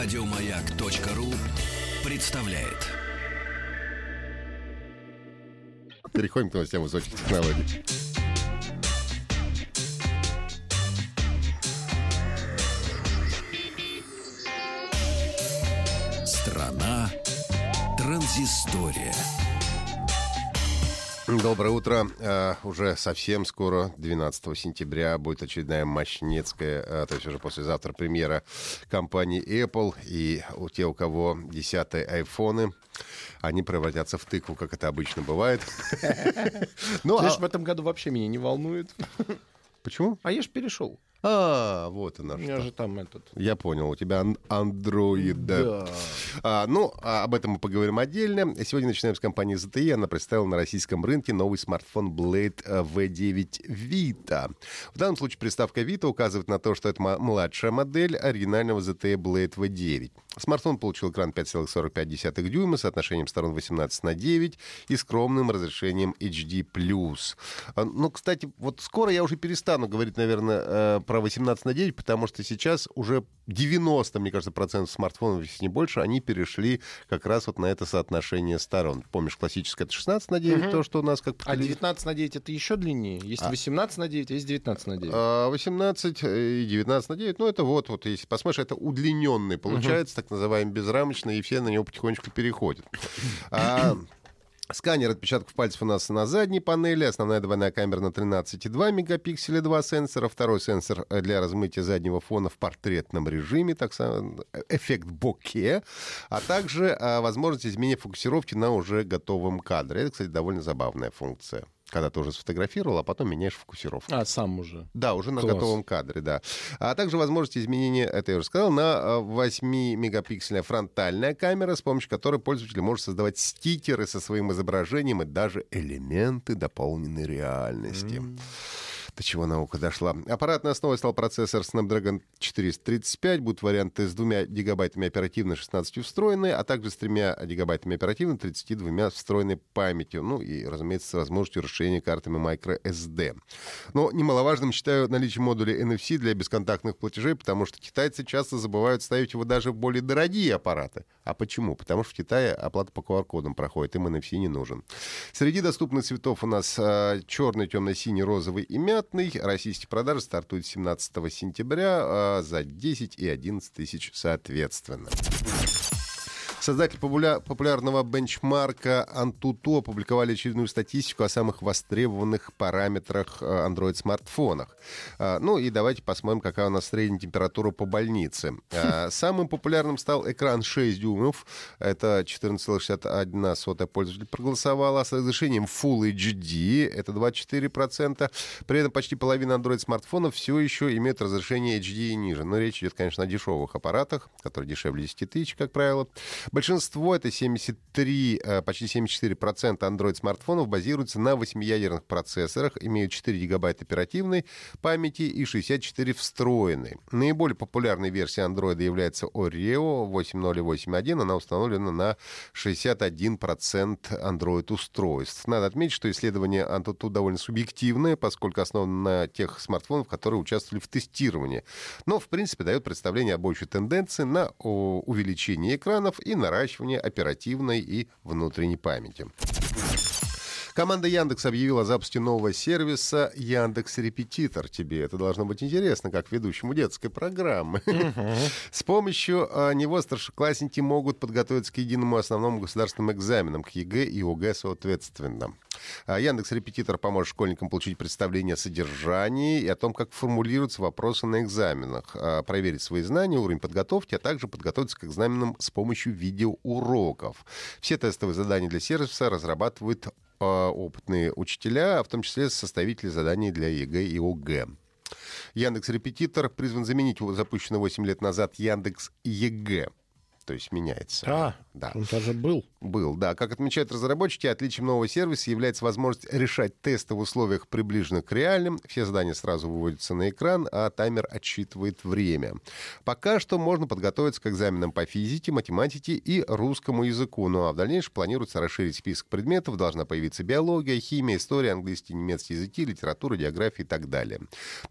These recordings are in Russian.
Радиомаяк.ру представляет. Переходим к новостям высоких технологий. Страна транзистория. Доброе утро. Э, уже совсем скоро, 12 сентября, будет очередная мощнецкая, э, то есть уже послезавтра премьера компании Apple. И у те, у кого десятые айфоны, они превратятся в тыкву, как это обычно бывает. Ну, Знаешь, в этом году вообще меня не волнует. Почему? А я ж перешел. А, вот она У меня что. же там этот... Я понял, у тебя ан- андроид. Да. А, ну, а об этом мы поговорим отдельно. Сегодня начинаем с компании ZTE. Она представила на российском рынке новый смартфон Blade э, V9 Vita. В данном случае приставка Vita указывает на то, что это младшая модель оригинального ZTE Blade V9. Смартфон получил экран 5,45 дюйма с соотношением сторон 18 на 9 и скромным разрешением HD+. А, Ну, кстати, вот скоро я уже перестану говорить, наверное, э, про 18 на 9, потому что сейчас уже 90, мне кажется, процентов смартфонов, если не больше, они перешли как раз вот на это соотношение сторон. Помнишь, классическое это 16 на 9, то, что у нас как А телевизору. 19 на 9 это еще длиннее. Есть 18 на 9, а есть 19 на 9. А, 18 и 19 на 9, ну это вот, вот если посмотришь, это удлиненный получается, так называемый безрамочный, и все на него потихонечку переходят. А, Сканер отпечатков пальцев у нас на задней панели, основная двойная камера на 13,2 мегапикселя, два сенсора, второй сенсор э, для размытия заднего фона в портретном режиме, так само эффект боке, а также а, возможность изменения фокусировки на уже готовом кадре. Это, кстати, довольно забавная функция. Когда ты уже сфотографировал, а потом меняешь фокусировку. А, сам уже. Да, уже на Класс. готовом кадре, да. А также возможность изменения, это я уже сказал, на 8-мегапиксельная фронтальная камера, с помощью которой пользователь может создавать стикеры со своим изображением и даже элементы дополненной реальности. До чего наука дошла. Аппаратной основой стал процессор Snapdragon 435. Будут варианты с двумя гигабайтами оперативной, 16 встроенной, а также с тремя гигабайтами оперативной, 32 встроенной памятью. Ну и, разумеется, с возможностью расширения картами microSD. Но немаловажным считаю наличие модуля NFC для бесконтактных платежей, потому что китайцы часто забывают ставить его даже в более дорогие аппараты. А почему? Потому что в Китае оплата по QR-кодам проходит, им NFC не нужен. Среди доступных цветов у нас а, черный, темно-синий, розовый и мятный. Российские продажи стартуют 17 сентября а, за 10 и 11 тысяч соответственно. Создатели популя- популярного бенчмарка Antutu опубликовали очередную статистику о самых востребованных параметрах э, Android-смартфонах. А, Ну и давайте посмотрим, какая у нас средняя температура по больнице. А, Самым популярным стал экран 6 дюймов. Это 14,61 сотая пользователь проголосовала. С разрешением Full HD это 24%. При этом почти половина Android-смартфонов все еще имеют разрешение HD и ниже. Но речь идет, конечно, о дешевых аппаратах, которые дешевле 10 тысяч, как правило. Большинство, это 73, э, почти 74% Android-смартфонов базируются на 8-ядерных процессорах, имеют 4 гигабайта оперативной памяти и 64 встроенной. Наиболее популярной версией Android является Oreo 8.0.8.1. Она установлена на 61% Android-устройств. Надо отметить, что исследование Antutu довольно субъективное, поскольку основано на тех смартфонах, которые участвовали в тестировании. Но, в принципе, дает представление об общей тенденции на увеличение экранов и наращивание оперативной и внутренней памяти. Команда Яндекс объявила о запуске нового сервиса Яндекс Репетитор. Тебе это должно быть интересно, как ведущему детской программы. С помощью а, него старшеклассники могут подготовиться к единому основному государственным экзаменам, к ЕГЭ и ОГЭ соответственно. А, Яндекс Репетитор поможет школьникам получить представление о содержании и о том, как формулируются вопросы на экзаменах, а, проверить свои знания, уровень подготовки, а также подготовиться к экзаменам с помощью видеоуроков. Все тестовые задания для сервиса разрабатывают а, опытные учителя, в том числе составители заданий для ЕГЭ и ОГЭ. Яндекс Репетитор призван заменить запущенный 8 лет назад Яндекс ЕГЭ. То есть меняется. А, да. он даже был. Был, да. Как отмечают разработчики, отличием нового сервиса является возможность решать тесты в условиях, приближенных к реальным. Все задания сразу выводятся на экран, а таймер отсчитывает время. Пока что можно подготовиться к экзаменам по физике, математике и русскому языку. Ну а в дальнейшем планируется расширить список предметов. Должна появиться биология, химия, история, английский, немецкий языки, литература, география и так далее.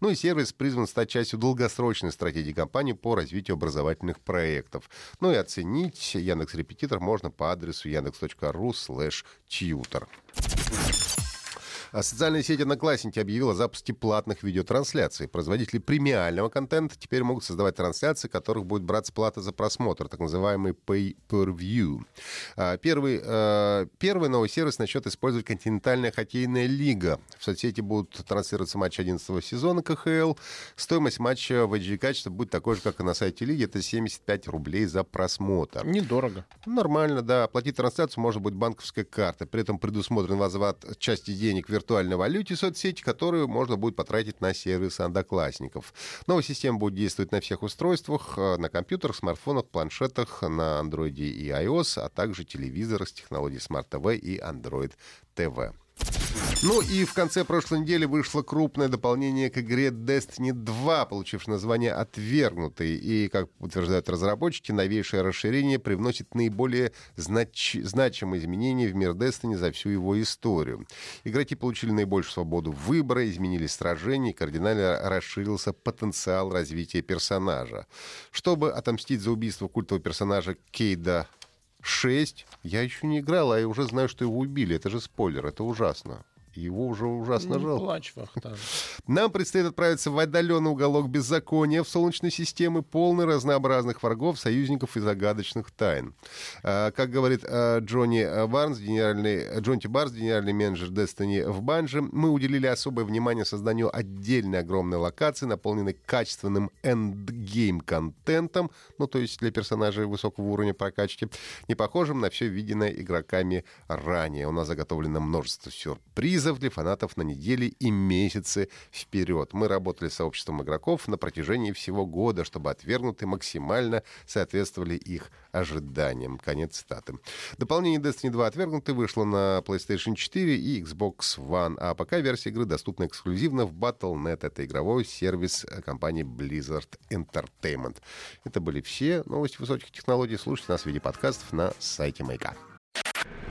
Ну и сервис призван стать частью долгосрочной стратегии компании по развитию образовательных проектов. Ну и оценить Яндекс Репетитор можно по адресу yandex.ru slash tutor. А социальная сеть Одноклассники объявила о запуске платных видеотрансляций. Производители премиального контента теперь могут создавать трансляции, которых будет браться плата за просмотр, так называемый pay-per-view. А, первый, а, первый новый сервис начнет использовать континентальная хоккейная лига. В соцсети будут транслироваться матчи 11 сезона КХЛ. Стоимость матча в HD качестве будет такой же, как и на сайте лиги. Это 75 рублей за просмотр. Недорого. Нормально, да. Оплатить трансляцию может быть банковской картой. При этом предусмотрен возврат части денег в виртуальной валюте соцсети, которую можно будет потратить на сервисы одноклассников. Новая система будет действовать на всех устройствах, э, на компьютерах, смартфонах, планшетах, на Android и iOS, а также телевизорах с технологией Smart TV и Android TV. Ну и в конце прошлой недели вышло крупное дополнение к игре Destiny 2, получившее название «Отвергнутый». И, как утверждают разработчики, новейшее расширение привносит наиболее знач... значимые изменения в мир Destiny за всю его историю. Игроки получили наибольшую свободу выбора, изменились сражения, кардинально расширился потенциал развития персонажа. Чтобы отомстить за убийство культового персонажа Кейда 6. Я еще не играл, а я уже знаю, что его убили. Это же спойлер, это ужасно. Его уже ужасно Не жалко. плачь. Нам предстоит отправиться в отдаленный уголок беззакония в Солнечной системе, полный разнообразных врагов, союзников и загадочных тайн. А, Как говорит а, Джонни Барнс, генеральный, Джонти Барнс, генеральный менеджер Destiny в Банже, мы уделили особое внимание созданию отдельной огромной локации, наполненной качественным эндгейм-контентом, ну, то есть для персонажей высокого уровня прокачки, не похожим на все виденное игроками ранее. У нас заготовлено множество сюрпризов для фанатов на недели и месяцы вперед. Мы работали с сообществом игроков на протяжении всего года, чтобы отвергнутые максимально соответствовали их ожиданиям. Конец цитаты. Дополнение Destiny 2 отвергнутый вышло на PlayStation 4 и Xbox One, а пока версия игры доступна эксклюзивно в Battle.net. Это игровой сервис компании Blizzard Entertainment. Это были все новости высоких технологий. Слушайте нас в виде подкастов на сайте Маяка.